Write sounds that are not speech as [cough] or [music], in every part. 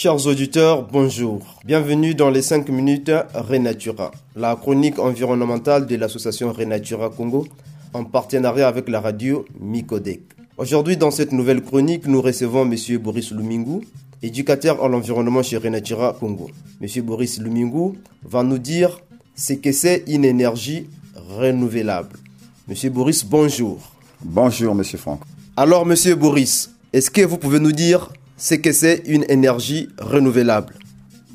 Chers auditeurs, bonjour. Bienvenue dans les 5 minutes Renatura, la chronique environnementale de l'association Renatura Congo en partenariat avec la radio Micodec. Aujourd'hui, dans cette nouvelle chronique, nous recevons M. Boris Lumingu, éducateur en l'environnement chez Renatura Congo. M. Boris Lumingu va nous dire ce que c'est une énergie renouvelable. M. Boris, bonjour. Bonjour, M. Franck. Alors, M. Boris, est-ce que vous pouvez nous dire c'est que c'est une énergie renouvelable.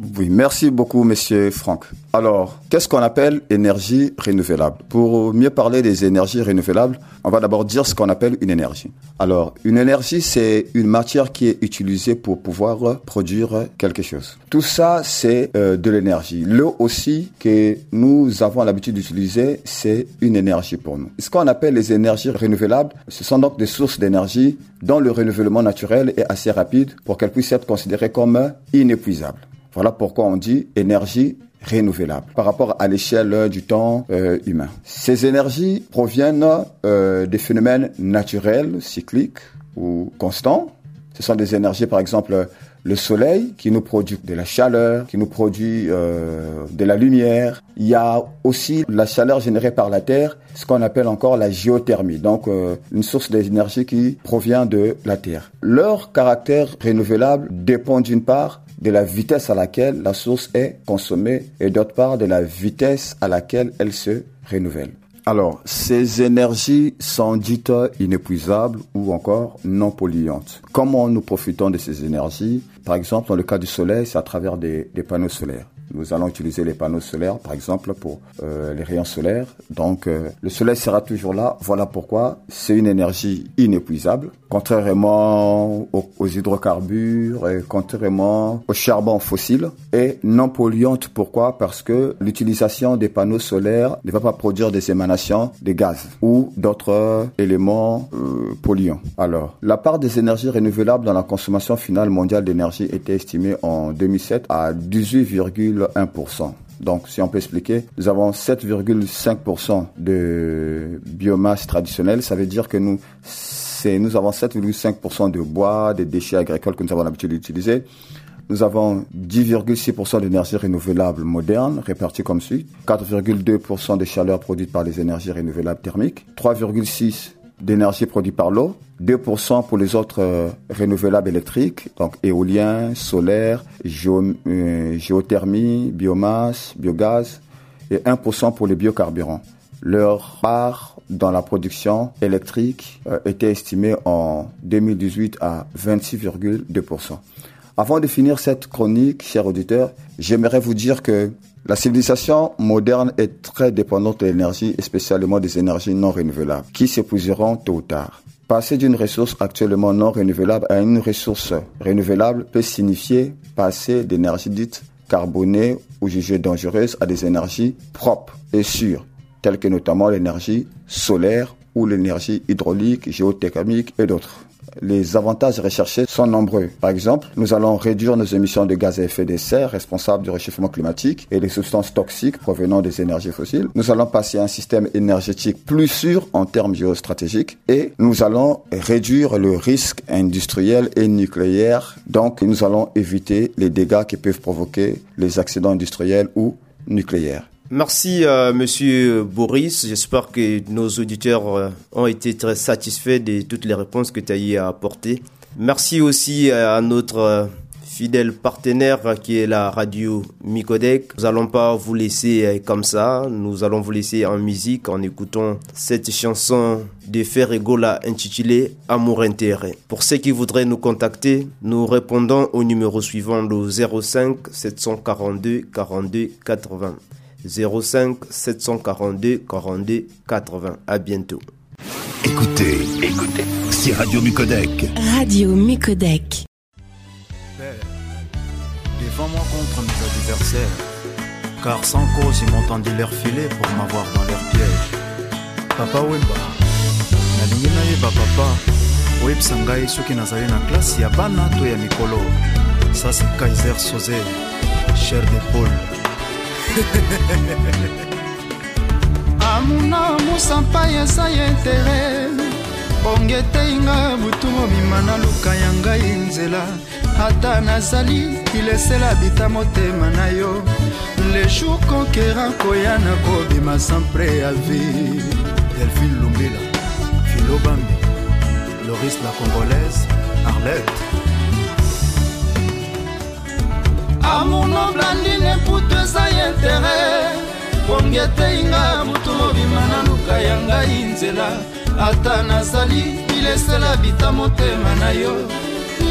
Oui, merci beaucoup, monsieur Franck. Alors, qu'est-ce qu'on appelle énergie renouvelable? Pour mieux parler des énergies renouvelables, on va d'abord dire ce qu'on appelle une énergie. Alors, une énergie, c'est une matière qui est utilisée pour pouvoir produire quelque chose. Tout ça, c'est euh, de l'énergie. L'eau aussi, que nous avons l'habitude d'utiliser, c'est une énergie pour nous. Ce qu'on appelle les énergies renouvelables, ce sont donc des sources d'énergie dont le renouvellement naturel est assez rapide pour qu'elles puissent être considérées comme inépuisables. Voilà pourquoi on dit énergie renouvelable par rapport à l'échelle du temps euh, humain. Ces énergies proviennent euh, des phénomènes naturels, cycliques ou constants. Ce sont des énergies, par exemple, le soleil qui nous produit de la chaleur, qui nous produit euh, de la lumière. Il y a aussi la chaleur générée par la Terre, ce qu'on appelle encore la géothermie, donc une source d'énergie qui provient de la Terre. Leur caractère renouvelable dépend d'une part de la vitesse à laquelle la source est consommée et d'autre part de la vitesse à laquelle elle se renouvelle. Alors, ces énergies sont dites inépuisables ou encore non polluantes. Comment nous profitons de ces énergies? Par exemple, dans le cas du soleil, c'est à travers des, des panneaux solaires nous allons utiliser les panneaux solaires, par exemple, pour euh, les rayons solaires. Donc, euh, le soleil sera toujours là. Voilà pourquoi c'est une énergie inépuisable, contrairement aux, hydrocarbures, et contrairement au charbon fossile, et non polluante. Pourquoi? Parce que l'utilisation des panneaux solaires ne va pas produire des émanations de gaz ou d'autres éléments euh, polluants. Alors, la part des énergies renouvelables dans la consommation finale mondiale d'énergie était estimée en 2007 à 18, 1%. Donc, si on peut expliquer, nous avons 7,5% de biomasse traditionnelle. Ça veut dire que nous, nous avons 7,5% de bois, des déchets agricoles que nous avons l'habitude d'utiliser. Nous avons 10,6% d'énergie renouvelable moderne répartie comme suit. 4,2% de chaleur produite par les énergies renouvelables thermiques. 3,6% d'énergie produite par l'eau, 2% pour les autres euh, renouvelables électriques, donc éolien, solaire, euh, géothermie, biomasse, biogaz, et 1% pour les biocarburants. Leur part dans la production électrique euh, était estimée en 2018 à 26,2%. Avant de finir cette chronique, chers auditeurs, j'aimerais vous dire que la civilisation moderne est très dépendante de l'énergie, spécialement des énergies non renouvelables, qui s'épuiseront tôt ou tard. Passer d'une ressource actuellement non renouvelable à une ressource renouvelable peut signifier passer d'énergie dite carbonée ou jugée dangereuse à des énergies propres et sûres, telles que notamment l'énergie solaire ou l'énergie hydraulique, géothermique et d'autres les avantages recherchés sont nombreux. Par exemple, nous allons réduire nos émissions de gaz à effet de serre responsables du réchauffement climatique et des substances toxiques provenant des énergies fossiles. Nous allons passer à un système énergétique plus sûr en termes géostratégiques et nous allons réduire le risque industriel et nucléaire. Donc, nous allons éviter les dégâts qui peuvent provoquer les accidents industriels ou nucléaires. Merci, euh, Monsieur Boris. J'espère que nos auditeurs euh, ont été très satisfaits de toutes les réponses que tu as eu à apporter. Merci aussi euh, à notre fidèle partenaire qui est la radio Micodec. Nous allons pas vous laisser comme ça. Nous allons vous laisser en musique en écoutant cette chanson de Ferregola intitulée Amour intérêt. Pour ceux qui voudraient nous contacter, nous répondons au numéro suivant le 05 742 42 80. 05 742 42 80. À bientôt. Écoutez, écoutez, c'est Radio Mucodec. Radio Mucodec. Devant moi contre mes adversaires. Car sans cause, ils m'ont tendu leur filet pour m'avoir dans leur piège. Papa Wemba, nalingi nayeba papa oyebisa ngai soki nazali na klase ya bana to ya mikolo ça c'est kaiser soze cher de paul [laughs] amuna musampai eza ya intere bonge etei nga butu mobima naluka ya ngai nzela. Ata nazali ilesela bita motema na yo. Le jour conquérant koya na kobima sans préavis delphine lumbila philo bambi loris la congolaise arlette bonge etei nga butu mobima naluka ya ngai nzela. Ata nazali ilesela bita motema na yo.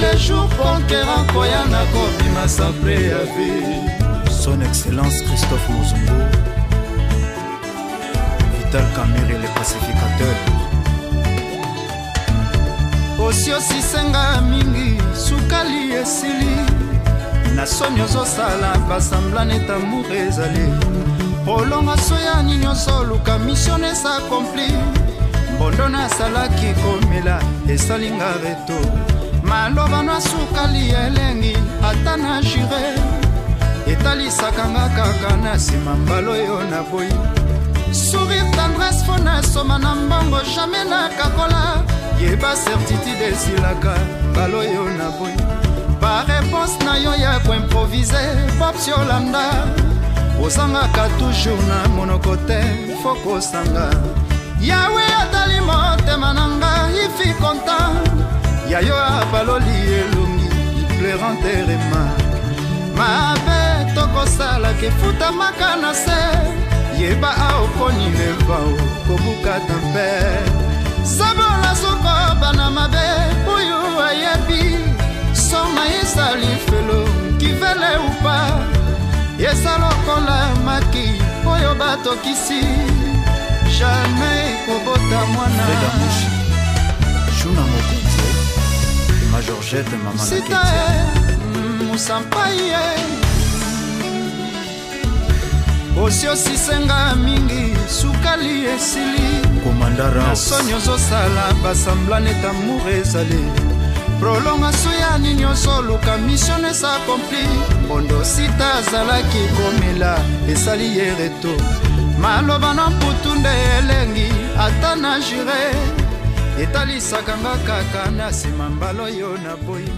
Le jour conquérant koya na kobima sans préavis son excellence christophe mozumbu vital camiri le pacificateur. Osiosisenga mingi sukali esili. Na soni ozosala basamblane etamour ezali olonga soya nini ozoluka mission esa akompli mbondo nasalaki komela esalinga reto. Maloba na sukali elengi ata na jure. Etalisaka nga kaka na nsima mbala oyo na boyi. Sourire tendresse fo nasoma na mbongo jamai nakakola yeba certitude esilaka mbala oyo na boyi. Bareponse na yo ya koimprovise popsi olanda ozangaka toujours na monoko te fo kosanga yawe atali motema na nga ifi content. Ya yo abaloli elongi pleranterema mabe tokosalaka efutamaka na se. Yeba aokoni levao kobukata mpe sabola soko bana mabe oyo ayebi. Soma ezali felo kivele upa oyo batokisi jamai kobota mwana. Shuna mokonzi ma georgette mama sita mosampai ye osiosisenga mingi sukali esili. Komandara na soni ozosala basamblane tamour ezali prolongation ya nini ozoluka mission esa akompli mbondo sita azalaki komela esali ye reto. Maloba na mputu nde elengi ata na jure. Etalisaka nga kaka na nsima mbala oyo na boyi